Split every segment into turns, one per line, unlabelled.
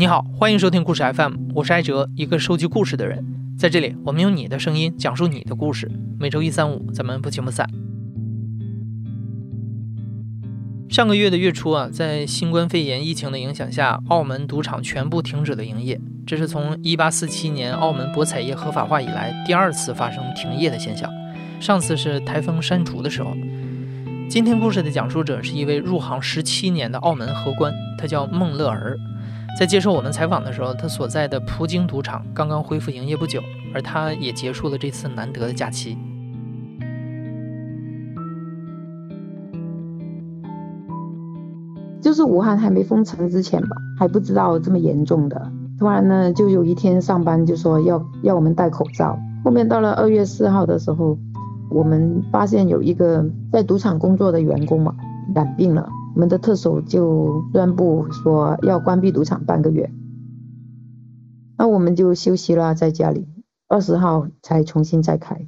你好，欢迎收听故事 FM，我是艾哲，一个收集故事的人。在这里，我们用你的声音讲述你的故事。每周一、三、五，咱们不见不散。上个月的月初啊，在新冠肺炎疫情的影响下，澳门赌场全部停止了营业。这是从1847年澳门博彩业合法化以来第二次发生停业的现象，上次是台风山竹的时候。今天故事的讲述者是一位入行十七年的澳门荷官，他叫孟乐儿。在接受我们采访的时候，他所在的葡京赌场刚刚恢复营业不久，而他也结束了这次难得的假期。
就是武汉还没封城之前吧，还不知道这么严重的。突然呢，就有一天上班就说要要我们戴口罩。后面到了二月四号的时候，我们发现有一个在赌场工作的员工嘛染病了。我们的特首就宣布说要关闭赌场半个月，那我们就休息了，在家里，二十号才重新再开。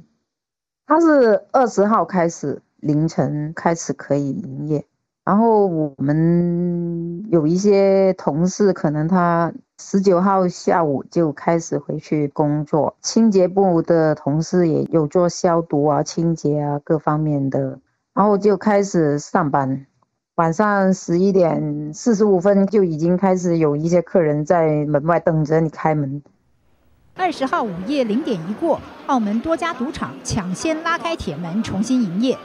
他是二十号开始凌晨开始可以营业，然后我们有一些同事可能他十九号下午就开始回去工作，清洁部的同事也有做消毒啊、清洁啊各方面的，然后就开始上班。晚上十一点四十五分就已经开始有一些客人在门外等着你开门。
二十号午夜零点一过，澳门多家赌场抢先拉开铁门重新营业，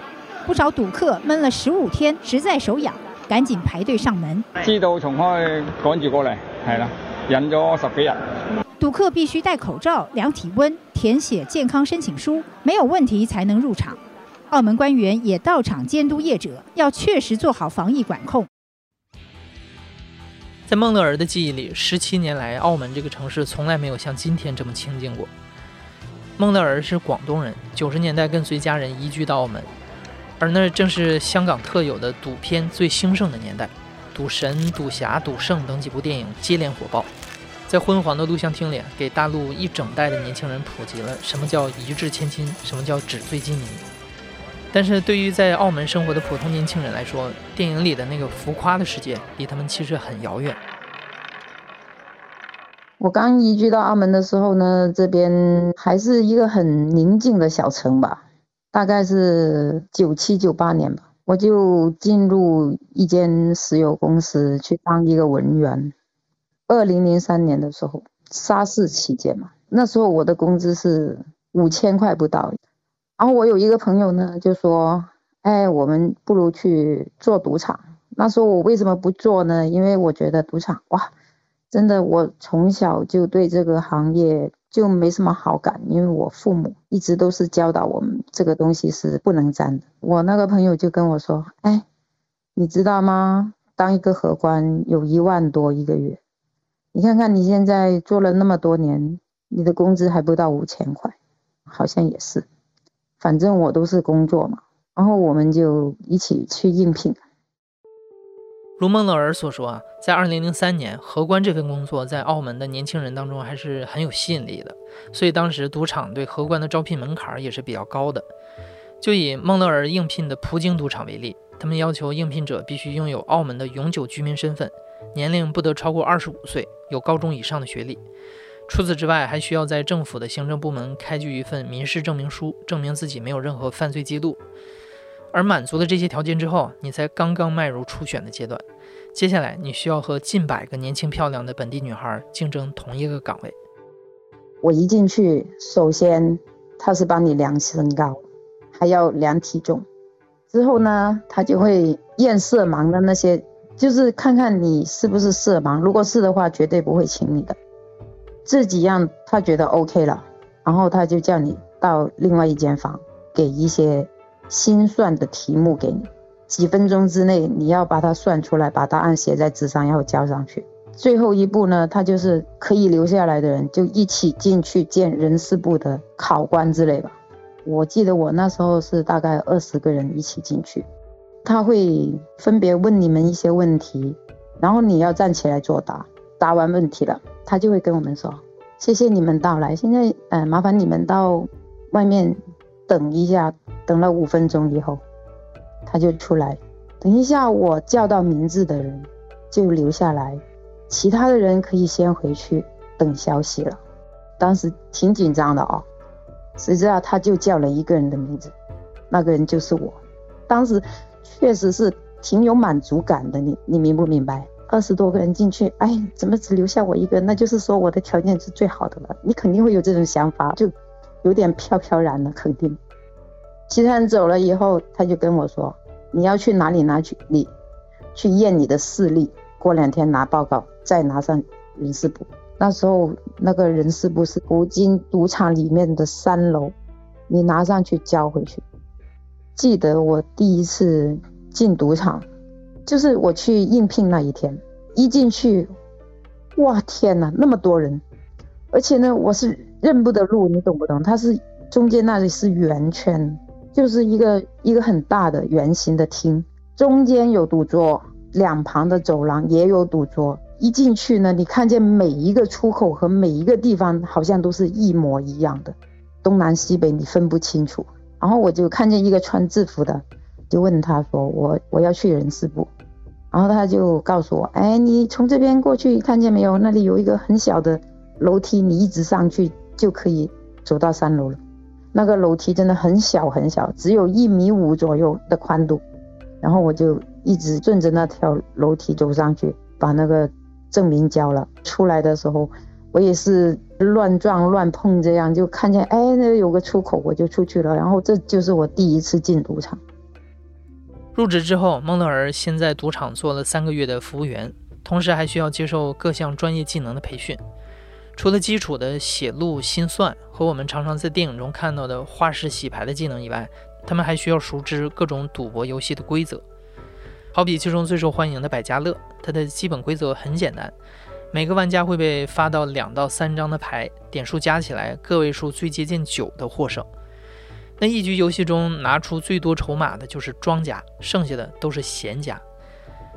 不少赌客闷了十五天，实在手痒，赶紧排队上门。
知道重开，赶住过嚟，系啦，忍咗十几日。
赌客必须戴口罩、量体温、填写健康申请书，没有问题才能入场。澳门官员也到场监督业者，要确实做好防疫管控。
在孟乐儿的记忆里，十七年来，澳门这个城市从来没有像今天这么清静过。孟乐儿是广东人，九十年代跟随家人移居到澳门，而那正是香港特有的赌片最兴盛的年代，《赌神》《赌侠》《赌圣》等几部电影接连火爆，在昏黄的录像厅里，给大陆一整代的年轻人普及了什么叫一掷千金，什么叫纸醉金迷。但是对于在澳门生活的普通年轻人来说，电影里的那个浮夸的世界离他们其实很遥远。
我刚移居到澳门的时候呢，这边还是一个很宁静的小城吧，大概是九七九八年吧，我就进入一间石油公司去当一个文员。二零零三年的时候，沙士期间嘛，那时候我的工资是五千块不到。然后我有一个朋友呢，就说：“哎，我们不如去做赌场。”那时候我为什么不做呢？因为我觉得赌场哇，真的，我从小就对这个行业就没什么好感，因为我父母一直都是教导我们这个东西是不能沾的。我那个朋友就跟我说：“哎，你知道吗？当一个荷官有一万多一个月，你看看你现在做了那么多年，你的工资还不到五千块，好像也是。”反正我都是工作嘛，然后我们就一起去应聘。
如孟乐儿所说啊，在二零零三年，荷官这份工作在澳门的年轻人当中还是很有吸引力的，所以当时赌场对荷官的招聘门槛也是比较高的。就以孟乐儿应聘的葡京赌场为例，他们要求应聘者必须拥有澳门的永久居民身份，年龄不得超过二十五岁，有高中以上的学历。除此之外，还需要在政府的行政部门开具一份民事证明书，证明自己没有任何犯罪记录。而满足了这些条件之后，你才刚刚迈入初选的阶段。接下来，你需要和近百个年轻漂亮的本地女孩竞争同一个岗位。
我一进去，首先他是帮你量身高，还要量体重。之后呢，他就会验色盲的那些，就是看看你是不是色盲。如果是的话，绝对不会请你的。这几样他觉得 OK 了，然后他就叫你到另外一间房，给一些心算的题目给你，几分钟之内你要把它算出来，把答案写在纸上，然后交上去。最后一步呢，他就是可以留下来的人就一起进去见人事部的考官之类吧。我记得我那时候是大概二十个人一起进去，他会分别问你们一些问题，然后你要站起来作答，答完问题了。他就会跟我们说：“谢谢你们到来，现在，呃，麻烦你们到外面等一下。”等了五分钟以后，他就出来。等一下，我叫到名字的人就留下来，其他的人可以先回去等消息了。当时挺紧张的哦，谁知道他就叫了一个人的名字，那个人就是我。当时确实是挺有满足感的，你你明不明白？二十多个人进去，哎，怎么只留下我一个？那就是说我的条件是最好的了。你肯定会有这种想法，就有点飘飘然了，肯定。其他人走了以后，他就跟我说：“你要去哪里拿去？你去验你的视力，过两天拿报告，再拿上人事部。那时候那个人事部是福金赌场里面的三楼，你拿上去交回去。”记得我第一次进赌场，就是我去应聘那一天，一进去，哇天哪，那么多人，而且呢，我是认不得路，你懂不懂？它是中间那里是圆圈。就是一个一个很大的圆形的厅，中间有赌桌，两旁的走廊也有赌桌。一进去呢，你看见每一个出口和每一个地方好像都是一模一样的，东南西北你分不清楚。然后我就看见一个穿制服的，就问他说：“我我要去人事部。”然后他就告诉我：“哎，你从这边过去，看见没有？那里有一个很小的楼梯，你一直上去就可以走到三楼了。”那个楼梯真的很小很小，只有一米五左右的宽度，然后我就一直顺着那条楼梯走上去，把那个证明交了。出来的时候，我也是乱撞乱碰，这样就看见哎，那有个出口，我就出去了。然后这就是我第一次进赌场。
入职之后，孟乐儿先在赌场做了三个月的服务员，同时还需要接受各项专业技能的培训。除了基础的写录、心算和我们常常在电影中看到的花式洗牌的技能以外，他们还需要熟知各种赌博游戏的规则。好比其中最受欢迎的百家乐，它的基本规则很简单：每个玩家会被发到两到三张的牌，点数加起来个位数最接近九的获胜。那一局游戏中拿出最多筹码的就是庄家，剩下的都是闲家。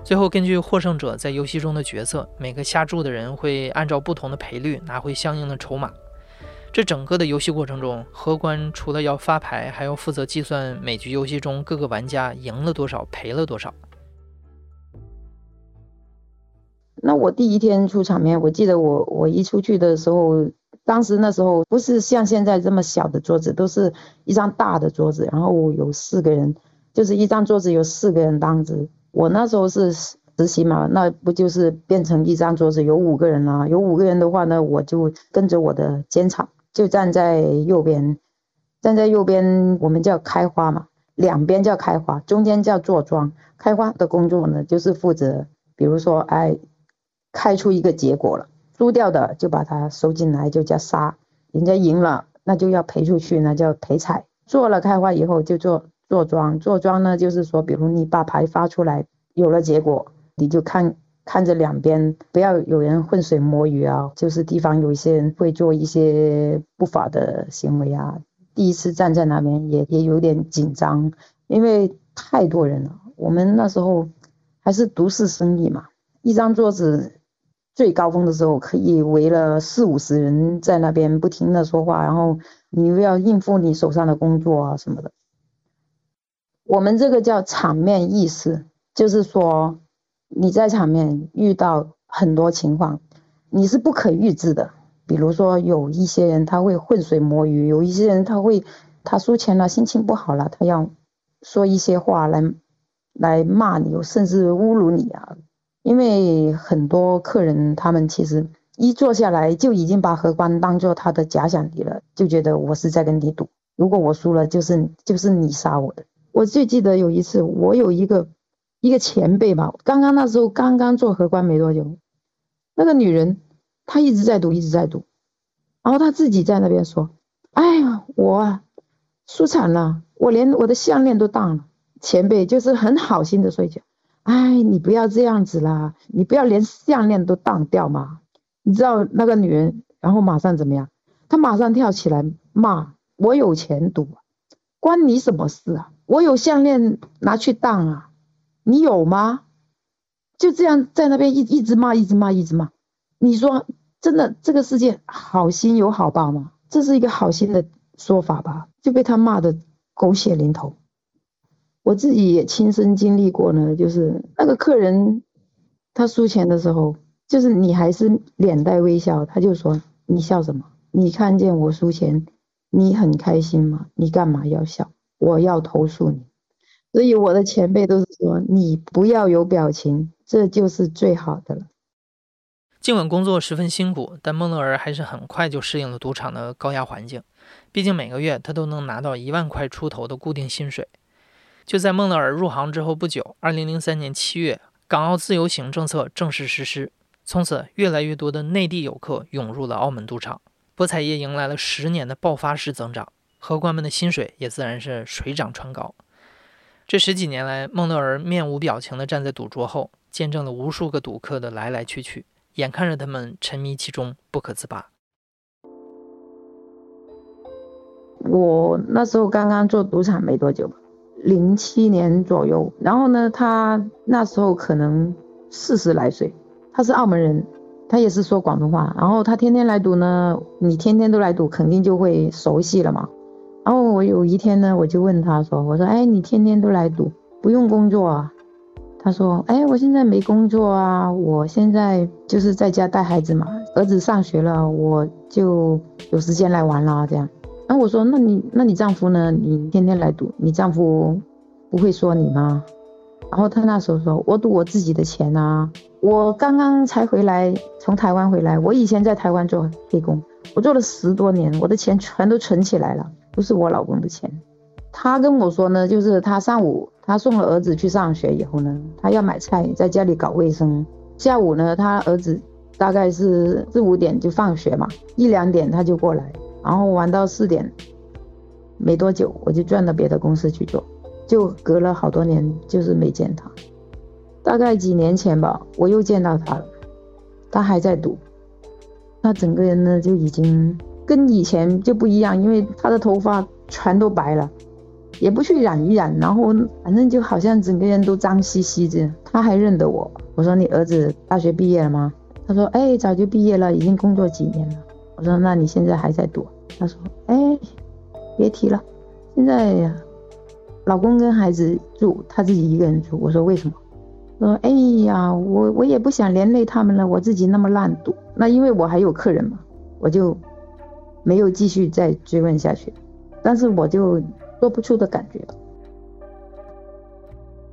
最后，根据获胜者在游戏中的角色，每个下注的人会按照不同的赔率拿回相应的筹码。这整个的游戏过程中，荷官除了要发牌，还要负责计算每局游戏中各个玩家赢了多少，赔了多少。
那我第一天出场面，我记得我我一出去的时候，当时那时候不是像现在这么小的桌子，都是一张大的桌子，然后有四个人，就是一张桌子有四个人当值。我那时候是实习嘛，那不就是变成一张桌子有五个人了？有五个人的话呢，我就跟着我的监场，就站在右边，站在右边，我们叫开花嘛，两边叫开花，中间叫坐庄。开花的工作呢，就是负责，比如说，哎，开出一个结果了，输掉的就把它收进来，就叫杀；人家赢了，那就要赔出去，那叫赔彩。做了开花以后，就做。坐庄，坐庄呢，就是说，比如你把牌发出来，有了结果，你就看看着两边，不要有人浑水摸鱼啊。就是地方有一些人会做一些不法的行为啊。第一次站在那边也也有点紧张，因为太多人了。我们那时候还是独市生意嘛，一张桌子最高峰的时候可以围了四五十人在那边不停的说话，然后你又要应付你手上的工作啊什么的。我们这个叫场面意识，就是说你在场面遇到很多情况，你是不可预知的。比如说有一些人他会浑水摸鱼，有一些人他会他输钱了，心情不好了，他要说一些话来来骂你，甚至侮辱你啊。因为很多客人他们其实一坐下来就已经把荷官当做他的假想敌了，就觉得我是在跟你赌，如果我输了就是就是你杀我的。我最记得有一次，我有一个一个前辈吧，刚刚那时候刚刚做荷官没多久，那个女人她一直在赌，一直在赌，然后她自己在那边说：“哎呀，我输惨了，我连我的项链都当了。”前辈就是很好心的说一句：“哎，你不要这样子啦，你不要连项链都当掉嘛。”你知道那个女人，然后马上怎么样？她马上跳起来骂我有钱赌，关你什么事啊？我有项链拿去当啊，你有吗？就这样在那边一一直骂，一直骂，一直骂。你说真的，这个世界好心有好报吗？这是一个好心的说法吧？就被他骂的狗血淋头。我自己也亲身经历过呢，就是那个客人他输钱的时候，就是你还是脸带微笑，他就说你笑什么？你看见我输钱，你很开心吗？你干嘛要笑？我要投诉你。所以我的前辈都是说你不要有表情，这就是最好的了。
尽管工作十分辛苦，但孟乐儿还是很快就适应了赌场的高压环境。毕竟每个月他都能拿到一万块出头的固定薪水。就在孟乐尔入行之后不久，二零零三年七月，港澳自由行政策正式实施，从此越来越多的内地游客涌入了澳门赌场，博彩业迎来了十年的爆发式增长，荷官们的薪水也自然是水涨船高。这十几年来，孟乐尔面无表情地站在赌桌后，见证了无数个赌客的来来去去。眼看着他们沉迷其中不可自拔。
我那时候刚刚做赌场没多久，零七年左右。然后呢，他那时候可能四十来岁，他是澳门人，他也是说广东话。然后他天天来赌呢，你天天都来赌，肯定就会熟悉了嘛。然后我有一天呢，我就问他说：“我说，哎，你天天都来赌，不用工作啊？”他说：“哎，我现在没工作啊，我现在就是在家带孩子嘛。儿子上学了，我就有时间来玩了。这样。然后我说：那你那你丈夫呢？你天天来赌，你丈夫不会说你吗？然后他那时候说：我赌我自己的钱啊。我刚刚才回来，从台湾回来。我以前在台湾做黑工，我做了十多年，我的钱全都存起来了，不是我老公的钱。他跟我说呢，就是他上午。”他送了儿子去上学以后呢，他要买菜，在家里搞卫生。下午呢，他儿子大概是四五点就放学嘛，一两点他就过来，然后玩到四点。没多久，我就转到别的公司去做，就隔了好多年，就是没见他。大概几年前吧，我又见到他了，他还在赌。他整个人呢就已经跟以前就不一样，因为他的头发全都白了。也不去染一染，然后反正就好像整个人都脏兮兮的。他还认得我，我说你儿子大学毕业了吗？他说哎，早就毕业了，已经工作几年了。我说那你现在还在赌？他说哎，别提了，现在老公跟孩子住，他自己一个人住。我说为什么？他说哎呀，我我也不想连累他们了，我自己那么烂赌。那因为我还有客人嘛，我就没有继续再追问下去。但是我就。说不出的感觉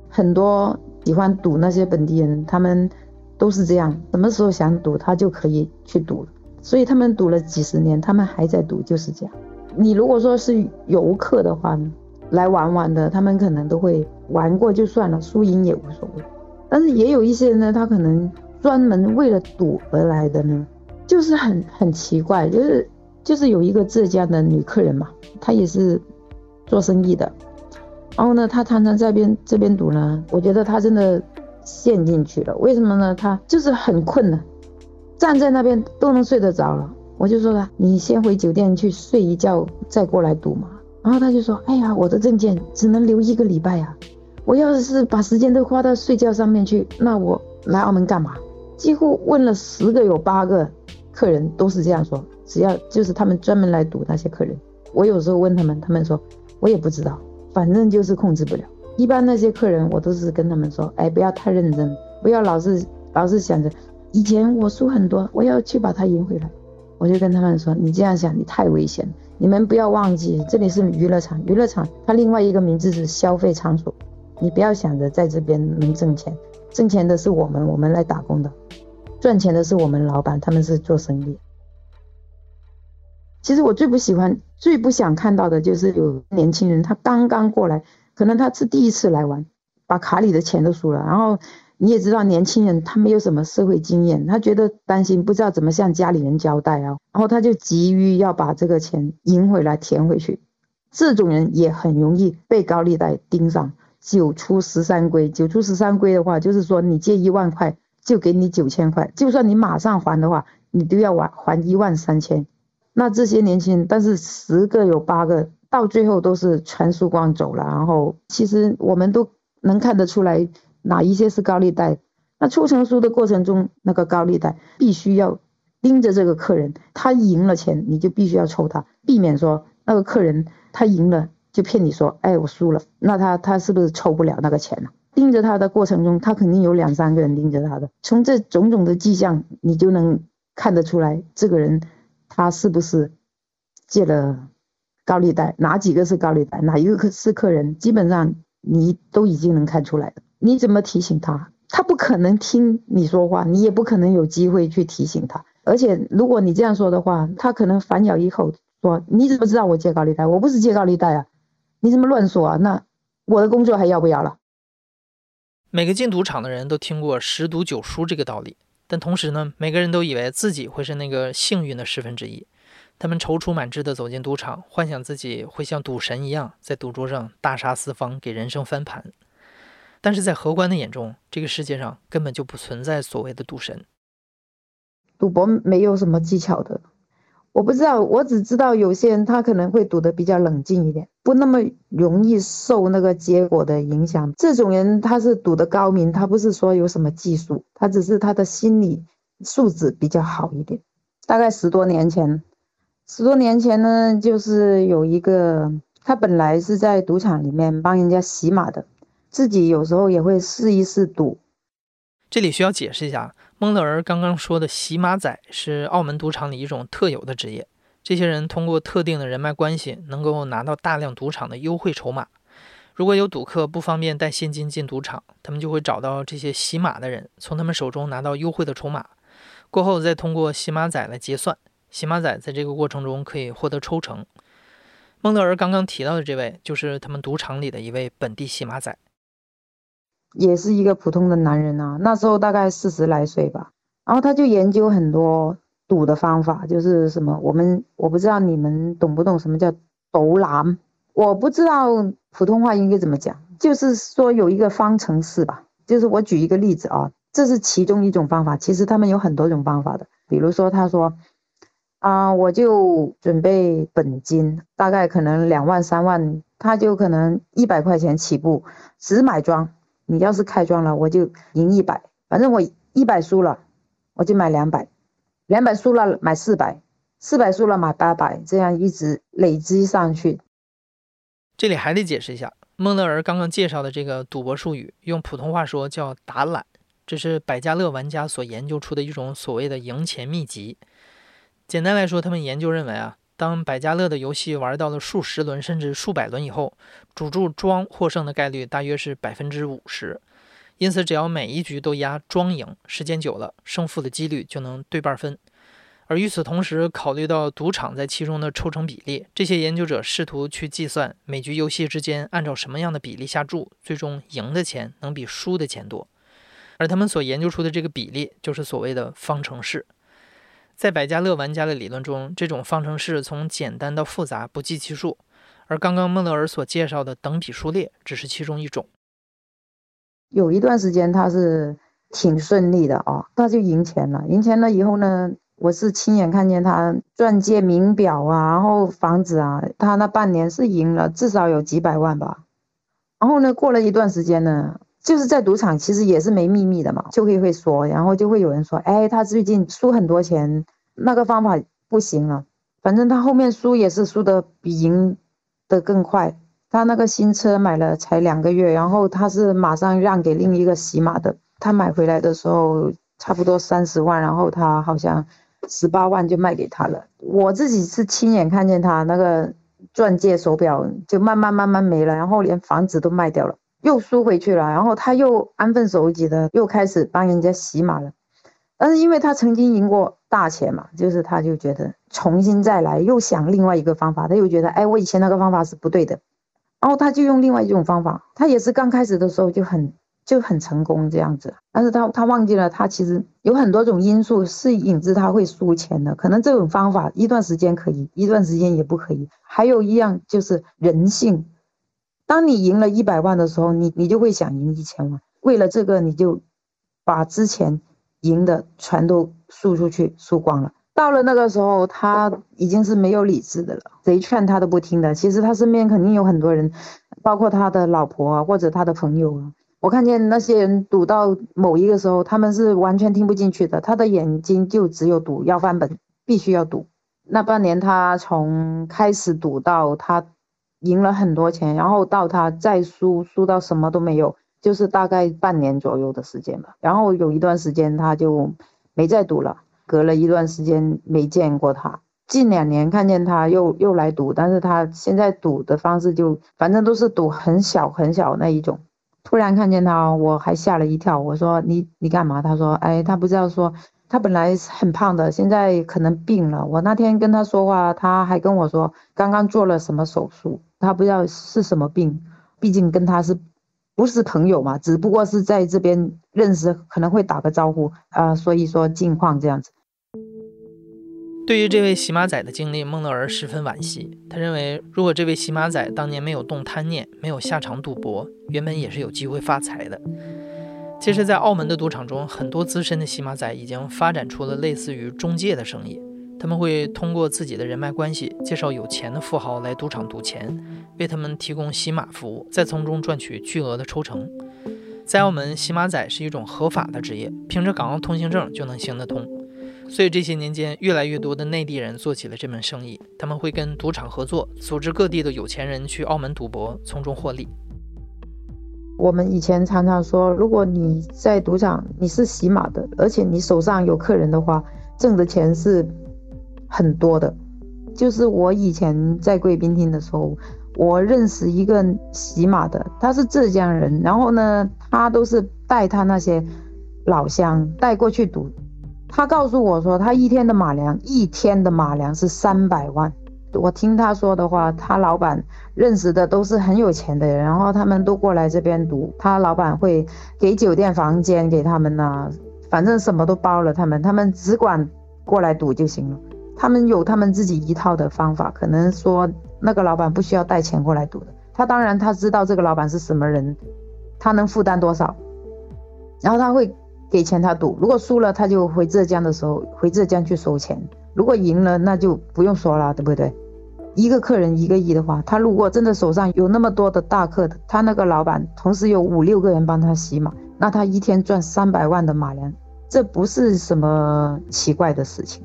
很多喜欢赌那些本地人，他们都是这样，什么时候想赌，他就可以去赌了。所以他们赌了几十年，他们还在赌，就是这样。你如果说是游客的话呢，来玩玩的，他们可能都会玩过就算了，输赢也无所谓。但是也有一些人呢，他可能专门为了赌而来的呢，就是很很奇怪，就是就是有一个浙江的女客人嘛，她也是。做生意的，然后呢，他常常在边这边赌呢。我觉得他真的陷进去了。为什么呢？他就是很困的，站在那边都能睡得着了。我就说他，你先回酒店去睡一觉，再过来赌嘛。然后他就说，哎呀，我的证件只能留一个礼拜呀。我要是把时间都花到睡觉上面去，那我来澳门干嘛？几乎问了十个有八个客人都是这样说。只要就是他们专门来赌那些客人，我有时候问他们，他们说。我也不知道，反正就是控制不了。一般那些客人，我都是跟他们说，哎，不要太认真，不要老是老是想着以前我输很多，我要去把它赢回来。我就跟他们说，你这样想，你太危险了。你们不要忘记，这里是娱乐场，娱乐场它另外一个名字是消费场所。你不要想着在这边能挣钱，挣钱的是我们，我们来打工的，赚钱的是我们老板，他们是做生意。其实我最不喜欢、最不想看到的就是有年轻人，他刚刚过来，可能他是第一次来玩，把卡里的钱都输了。然后你也知道，年轻人他没有什么社会经验，他觉得担心，不知道怎么向家里人交代啊。然后他就急于要把这个钱赢回来、填回去。这种人也很容易被高利贷盯上。九出十三归，九出十三归的话，就是说你借一万块，就给你九千块，就算你马上还的话，你都要还还一万三千。那这些年轻人，但是十个有八个到最后都是全输光走了。然后其实我们都能看得出来，哪一些是高利贷。那出成书的过程中，那个高利贷必须要盯着这个客人，他赢了钱，你就必须要抽他，避免说那个客人他赢了就骗你说，哎，我输了，那他他是不是抽不了那个钱了？盯着他的过程中，他肯定有两三个人盯着他的。从这种种的迹象，你就能看得出来，这个人他是不是借了高利贷，哪几个是高利贷，哪一个是客人，基本上你都已经能看出来了。你怎么提醒他？他不可能听你说话，你也不可能有机会去提醒他。而且，如果你这样说的话，他可能反咬一口说：“你怎么知道我借高利贷？我不是借高利贷啊！你怎么乱说啊？那我的工作还要不要了？”
每个进赌场的人都听过十赌九输这个道理，但同时呢，每个人都以为自己会是那个幸运的十分之一。他们踌躇满志地走进赌场，幻想自己会像赌神一样，在赌桌上大杀四方，给人生翻盘。但是在荷官的眼中，这个世界上根本就不存在所谓的赌神。
赌博没有什么技巧的。我不知道，我只知道有些人他可能会赌得比较冷静一点，不那么容易受那个结果的影响。这种人他是赌得高明，他不是说有什么技术，他只是他的心理素质比较好一点。大概十多年前，十多年前呢，就是有一个他本来是在赌场里面帮人家洗马的，自己有时候也会试一试赌。
这里需要解释一下。蒙勒尔刚刚说的洗马仔是澳门赌场里一种特有的职业。这些人通过特定的人脉关系，能够拿到大量赌场的优惠筹码。如果有赌客不方便带现金进赌场，他们就会找到这些洗马的人，从他们手中拿到优惠的筹码，过后再通过洗马仔来结算。洗马仔在这个过程中可以获得抽成。蒙勒尔刚刚提到的这位，就是他们赌场里的一位本地洗马仔。
也是一个普通的男人啊，那时候大概四十来岁吧，然后他就研究很多赌的方法，就是什么我们我不知道你们懂不懂什么叫斗蓝，我不知道普通话应该怎么讲，就是说有一个方程式吧，就是我举一个例子啊，这是其中一种方法，其实他们有很多种方法的，比如说他说啊，我就准备本金大概可能两万三万，他就可能一百块钱起步，只买庄。你要是开庄了，我就赢一百，反正我一百输了，我就买两百，两百输了买四百，四百输了买八百，这样一直累积上去。
这里还得解释一下，孟乐儿刚刚介绍的这个赌博术语，用普通话说叫打懒，这是百家乐玩家所研究出的一种所谓的赢钱秘籍。简单来说，他们研究认为啊。当百家乐的游戏玩到了数十轮甚至数百轮以后，主注庄获胜的概率大约是百分之五十，因此只要每一局都压庄赢，时间久了，胜负的几率就能对半分。而与此同时，考虑到赌场在其中的抽成比例，这些研究者试图去计算每局游戏之间按照什么样的比例下注，最终赢的钱能比输的钱多。而他们所研究出的这个比例，就是所谓的方程式。在百家乐玩家的理论中，这种方程式从简单到复杂不计其数，而刚刚孟德尔所介绍的等比数列只是其中一种。
有一段时间他是挺顺利的啊，他就赢钱了。赢钱了以后呢，我是亲眼看见他钻戒、名表啊，然后房子啊，他那半年是赢了至少有几百万吧。然后呢，过了一段时间呢，就是在赌场其实也是没秘密的嘛，就会会说，然后就会有人说，哎，他最近输很多钱。那个方法不行了，反正他后面输也是输的比赢的更快。他那个新车买了才两个月，然后他是马上让给另一个洗马的。他买回来的时候差不多三十万，然后他好像十八万就卖给他了。我自己是亲眼看见他那个钻戒、手表就慢慢慢慢没了，然后连房子都卖掉了，又输回去了。然后他又安分守己的又开始帮人家洗马了。但是因为他曾经赢过大钱嘛，就是他就觉得重新再来，又想另外一个方法，他又觉得哎，我以前那个方法是不对的，然后他就用另外一种方法，他也是刚开始的时候就很就很成功这样子，但是他他忘记了，他其实有很多种因素是引致他会输钱的，可能这种方法一段时间可以，一段时间也不可以，还有一样就是人性，当你赢了一百万的时候，你你就会想赢一千万，为了这个你就把之前。赢的全都输出去，输光了。到了那个时候，他已经是没有理智的了，谁劝他都不听的。其实他身边肯定有很多人，包括他的老婆啊，或者他的朋友啊。我看见那些人赌到某一个时候，他们是完全听不进去的，他的眼睛就只有赌，要翻本，必须要赌。那半年，他从开始赌到他赢了很多钱，然后到他再输，输到什么都没有。就是大概半年左右的时间吧。然后有一段时间他就没再赌了，隔了一段时间没见过他。近两年看见他又又来赌，但是他现在赌的方式就反正都是赌很小很小那一种。突然看见他，我还吓了一跳。我说你你干嘛？他说哎，他不知道说。他本来很胖的，现在可能病了。我那天跟他说话，他还跟我说刚刚做了什么手术，他不知道是什么病。毕竟跟他是不是朋友嘛，只不过是在这边认识，可能会打个招呼啊。所以说近况这样子。
对于这位洗马仔的经历，孟乐儿十分惋惜。他认为，如果这位洗马仔当年没有动贪念，没有下场赌博，原本也是有机会发财的。其实，在澳门的赌场中，很多资深的洗马仔已经发展出了类似于中介的生意。他们会通过自己的人脉关系，介绍有钱的富豪来赌场赌钱，为他们提供洗马服务，再从中赚取巨额的抽成。在澳门，洗马仔是一种合法的职业，凭着港澳通行证就能行得通。所以这些年间，越来越多的内地人做起了这门生意。他们会跟赌场合作，组织各地的有钱人去澳门赌博，从中获利。
我们以前常常说，如果你在赌场，你是洗马的，而且你手上有客人的话，挣的钱是很多的。就是我以前在贵宾厅的时候，我认识一个洗马的，他是浙江人，然后呢，他都是带他那些老乡带过去赌。他告诉我说，他一天的马粮，一天的马粮是三百万。我听他说的话，他老板认识的都是很有钱的人，然后他们都过来这边赌。他老板会给酒店房间给他们呐，反正什么都包了。他们他们只管过来赌就行了。他们有他们自己一套的方法，可能说那个老板不需要带钱过来赌的。他当然他知道这个老板是什么人，他能负担多少，然后他会给钱他赌。如果输了，他就回浙江的时候回浙江去收钱。如果赢了，那就不用说了，对不对？一个客人一个亿的话，他如果真的手上有那么多的大客，他那个老板同时有五六个人帮他洗马，那他一天赚三百万的马粮，这不是什么奇怪的事情。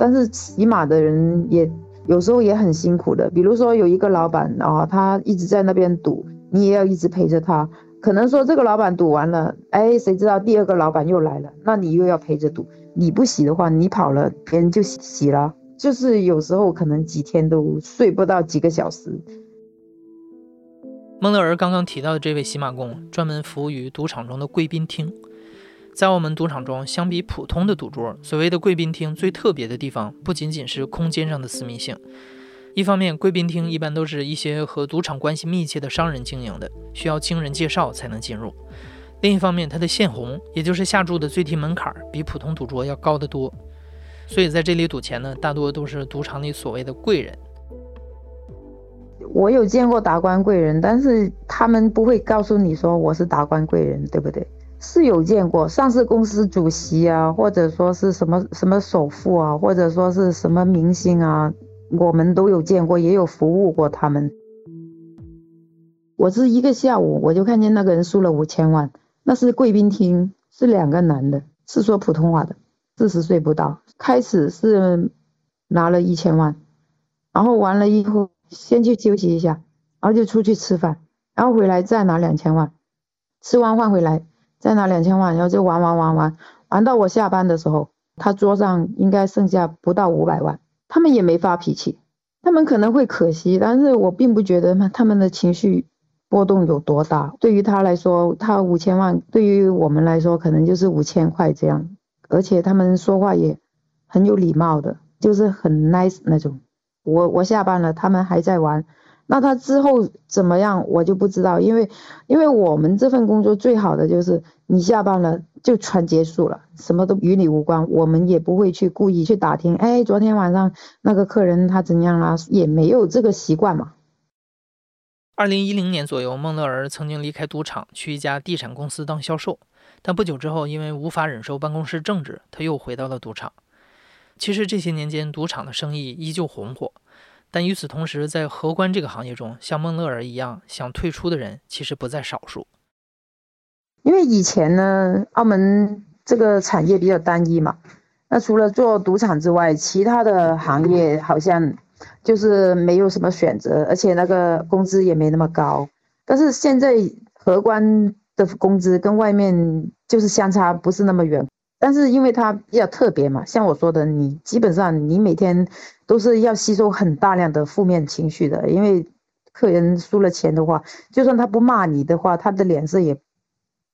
但是洗马的人也有时候也很辛苦的，比如说有一个老板啊，他一直在那边赌，你也要一直陪着他。可能说这个老板赌完了，哎，谁知道第二个老板又来了，那你又要陪着赌。你不洗的话，你跑了，别人就洗了。就是有时候可能几天都睡不到几个小时。
孟乐儿刚刚提到的这位洗马工，专门服务于赌场中的贵宾厅。在澳门赌场中，相比普通的赌桌，所谓的贵宾厅最特别的地方，不仅仅是空间上的私密性。一方面，贵宾厅一般都是一些和赌场关系密切的商人经营的，需要经人介绍才能进入。另一方面，它的限红，也就是下注的最低门槛，比普通赌桌要高得多。所以在这里赌钱呢，大多都是赌场里所谓的贵人。
我有见过达官贵人，但是他们不会告诉你说我是达官贵人，对不对？是有见过上市公司主席啊，或者说是什么什么首富啊，或者说是什么明星啊，我们都有见过，也有服务过他们。我是一个下午，我就看见那个人输了五千万。那是贵宾厅，是两个男的，是说普通话的，四十岁不到。开始是拿了一千万，然后完了以后先去休息一下，然后就出去吃饭，然后回来再拿两千万，吃完饭回来再拿两千万，然后就玩玩玩玩，玩到我下班的时候，他桌上应该剩下不到五百万。他们也没发脾气，他们可能会可惜，但是我并不觉得他们的情绪。波动有多大？对于他来说，他五千万；对于我们来说，可能就是五千块这样。而且他们说话也很有礼貌的，就是很 nice 那种。我我下班了，他们还在玩。那他之后怎么样，我就不知道。因为因为我们这份工作最好的就是你下班了就全结束了，什么都与你无关。我们也不会去故意去打听，哎，昨天晚上那个客人他怎样啦？也没有这个习惯嘛。
二零一零年左右，孟乐儿曾经离开赌场，去一家地产公司当销售。但不久之后，因为无法忍受办公室政治，他又回到了赌场。其实这些年间，赌场的生意依旧红火。但与此同时，在荷官这个行业中，像孟乐儿一样想退出的人其实不在少数。
因为以前呢，澳门这个产业比较单一嘛，那除了做赌场之外，其他的行业好像。就是没有什么选择，而且那个工资也没那么高。但是现在荷官的工资跟外面就是相差不是那么远。但是因为它比较特别嘛，像我说的，你基本上你每天都是要吸收很大量的负面情绪的，因为客人输了钱的话，就算他不骂你的话，他的脸色也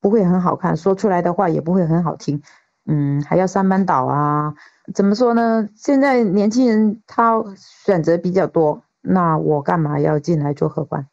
不会很好看，说出来的话也不会很好听，嗯，还要上班倒啊，怎么说呢？现在年轻人他选择比较多，那我干嘛要进来做客官？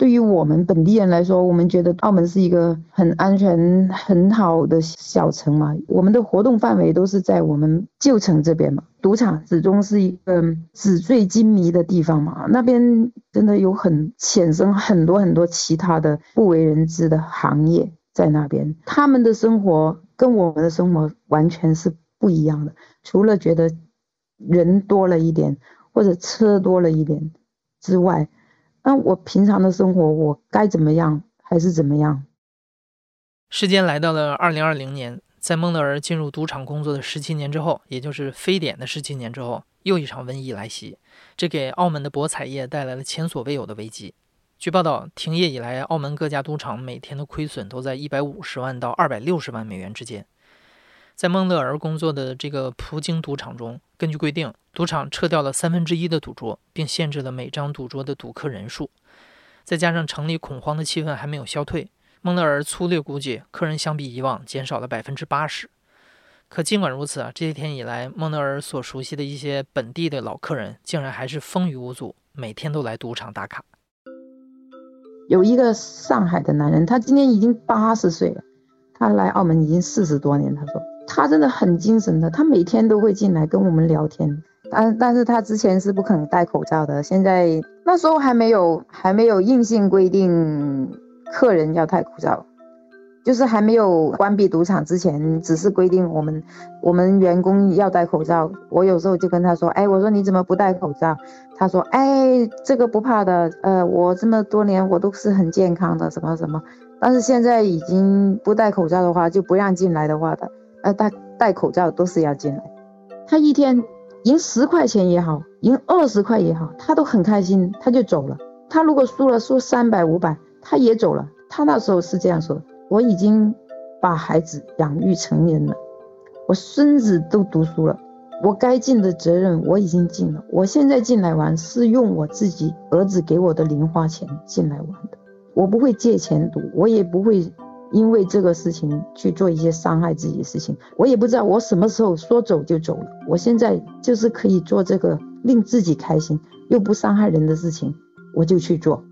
对于我们本地人来说，我们觉得澳门是一个很安全、很好的小城嘛。我们的活动范围都是在我们旧城这边嘛。赌场始终是一个纸醉金迷的地方嘛。那边真的有很衍生很多很多其他的不为人知的行业在那边。他们的生活跟我们的生活完全是不一样的。除了觉得人多了一点，或者车多了一点之外。那我平常的生活，我该怎么样还是怎么样？
时间来到了二零二零年，在孟德尔进入赌场工作的十七年之后，也就是非典的十七年之后，又一场瘟疫来袭，这给澳门的博彩业带来了前所未有的危机。据报道，停业以来，澳门各家赌场每天的亏损都在一百五十万到二百六十万美元之间。在孟乐尔工作的这个葡京赌场中，根据规定，赌场撤掉了三分之一的赌桌，并限制了每张赌桌的赌客人数。再加上城里恐慌的气氛还没有消退，孟乐尔粗略估计，客人相比以往减少了百分之八十。可尽管如此啊，这些天以来，孟乐尔所熟悉的一些本地的老客人，竟然还是风雨无阻，每天都来赌场打卡。
有一个上海的男人，他今年已经八十岁了，他来澳门已经四十多年，他说。他真的很精神的，他每天都会进来跟我们聊天，但但是他之前是不肯戴口罩的，现在那时候还没有还没有硬性规定客人要戴口罩，就是还没有关闭赌场之前，只是规定我们我们员工要戴口罩。我有时候就跟他说，哎，我说你怎么不戴口罩？他说，哎，这个不怕的，呃，我这么多年我都是很健康的，什么什么。但是现在已经不戴口罩的话，就不让进来的话的。呃，戴戴口罩都是要进来。他一天赢十块钱也好，赢二十块也好，他都很开心，他就走了。他如果输了，输三百五百，他也走了。他那时候是这样说：“我已经把孩子养育成人了，我孙子都读书了，我该尽的责任我已经尽了。我现在进来玩是用我自己儿子给我的零花钱进来玩的，我不会借钱赌，我也不会。”因为这个事情去做一些伤害自己的事情，我也不知道我什么时候说走就走了。我现在就是可以做这个令自己开心又不伤害人的事情，我就去做。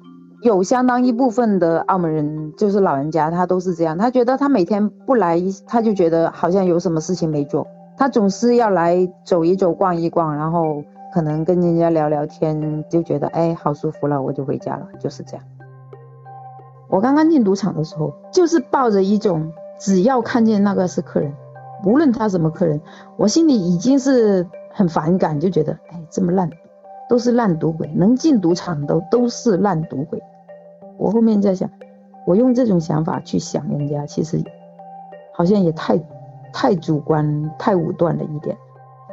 有相当一部分的澳门人，就是老人家，他都是这样，他觉得他每天不来，他就觉得好像有什么事情没做。他总是要来走一走、逛一逛，然后可能跟人家聊聊天，就觉得哎，好舒服了，我就回家了，就是这样。我刚刚进赌场的时候，就是抱着一种只要看见那个是客人，无论他什么客人，我心里已经是很反感，就觉得哎，这么烂，都是烂赌鬼，能进赌场的都是烂赌鬼。我后面在想，我用这种想法去想人家，其实好像也太 太主观、太武断了一点。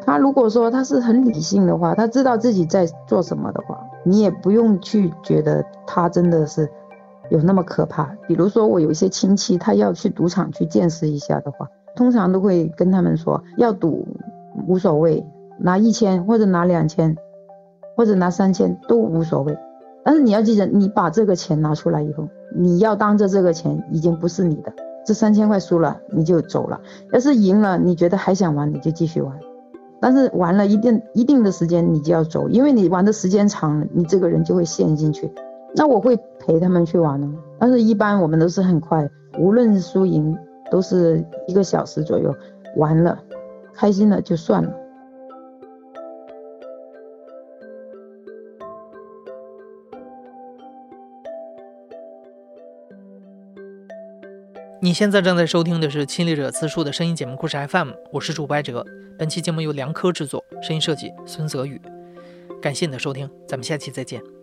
他如果说他是很理性的话，他知道自己在做什么的话，你也不用去觉得他真的是。有那么可怕？比如说，我有一些亲戚，他要去赌场去见识一下的话，通常都会跟他们说，要赌无所谓，拿一千或者拿两千，或者拿三千都无所谓。但是你要记得，你把这个钱拿出来以后，你要当着这个钱已经不是你的，这三千块输了你就走了。要是赢了，你觉得还想玩，你就继续玩。但是玩了一定一定的时间，你就要走，因为你玩的时间长了，你这个人就会陷进去。那我会陪他们去玩呢，但是一般我们都是很快，无论输赢都是一个小时左右，完了，开心了就算了。
你现在正在收听的是《亲历者自述》的声音节目故事 FM，我是主播哲。本期节目由梁科制作，声音设计孙泽宇。感谢你的收听，咱们下期再见。